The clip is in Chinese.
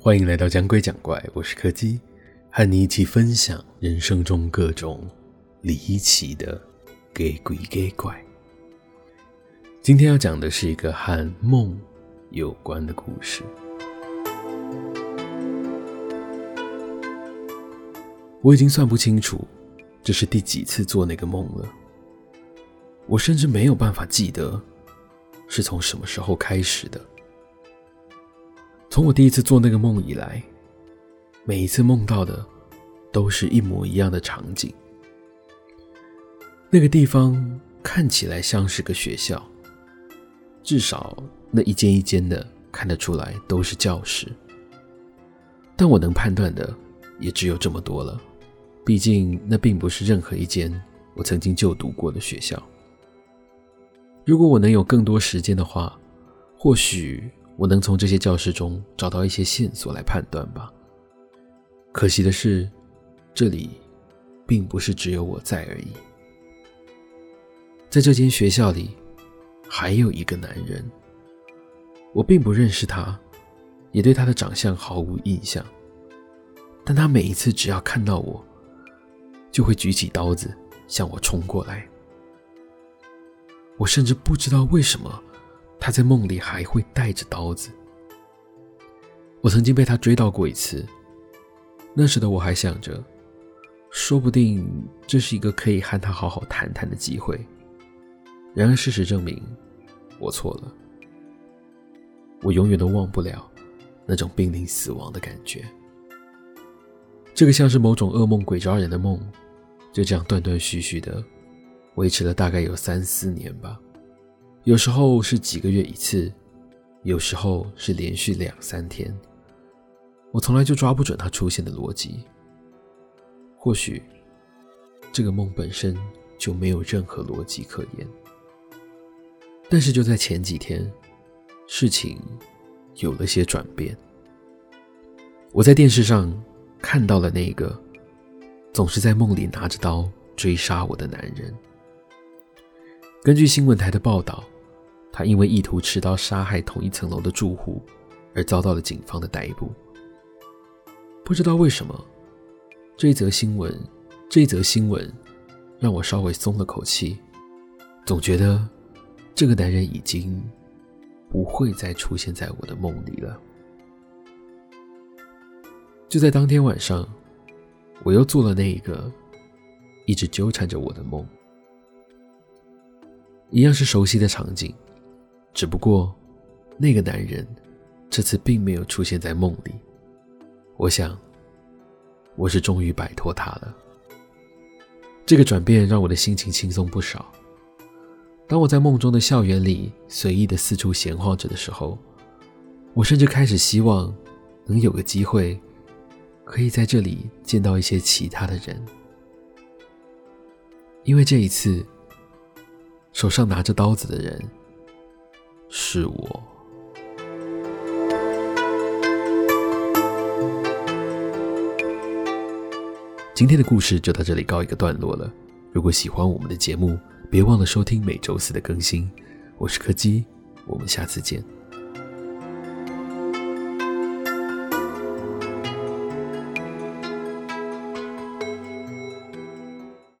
欢迎来到讲鬼讲怪，我是柯基，和你一起分享人生中各种离奇的给鬼给怪。今天要讲的是一个和梦有关的故事。我已经算不清楚这是第几次做那个梦了，我甚至没有办法记得是从什么时候开始的。从我第一次做那个梦以来，每一次梦到的都是一模一样的场景。那个地方看起来像是个学校，至少那一间一间的看得出来都是教室。但我能判断的也只有这么多了，毕竟那并不是任何一间我曾经就读过的学校。如果我能有更多时间的话，或许……我能从这些教室中找到一些线索来判断吧。可惜的是，这里并不是只有我在而已。在这间学校里，还有一个男人。我并不认识他，也对他的长相毫无印象。但他每一次只要看到我，就会举起刀子向我冲过来。我甚至不知道为什么。他在梦里还会带着刀子。我曾经被他追到过一次，那时的我还想着，说不定这是一个可以和他好好谈谈的机会。然而事实证明，我错了。我永远都忘不了那种濒临死亡的感觉。这个像是某种噩梦鬼抓人的梦，就这样断断续续的维持了大概有三四年吧。有时候是几个月一次，有时候是连续两三天，我从来就抓不准它出现的逻辑。或许这个梦本身就没有任何逻辑可言。但是就在前几天，事情有了些转变。我在电视上看到了那个总是在梦里拿着刀追杀我的男人。根据新闻台的报道。他因为意图持刀杀害同一层楼的住户，而遭到了警方的逮捕。不知道为什么，这一则新闻，这一则新闻让我稍微松了口气，总觉得这个男人已经不会再出现在我的梦里了。就在当天晚上，我又做了那一个一直纠缠着我的梦，一样是熟悉的场景。只不过，那个男人这次并没有出现在梦里。我想，我是终于摆脱他了。这个转变让我的心情轻松不少。当我在梦中的校园里随意的四处闲晃着的时候，我甚至开始希望能有个机会，可以在这里见到一些其他的人。因为这一次，手上拿着刀子的人。是我。今天的故事就到这里告一个段落了。如果喜欢我们的节目，别忘了收听每周四的更新。我是柯基，我们下次见。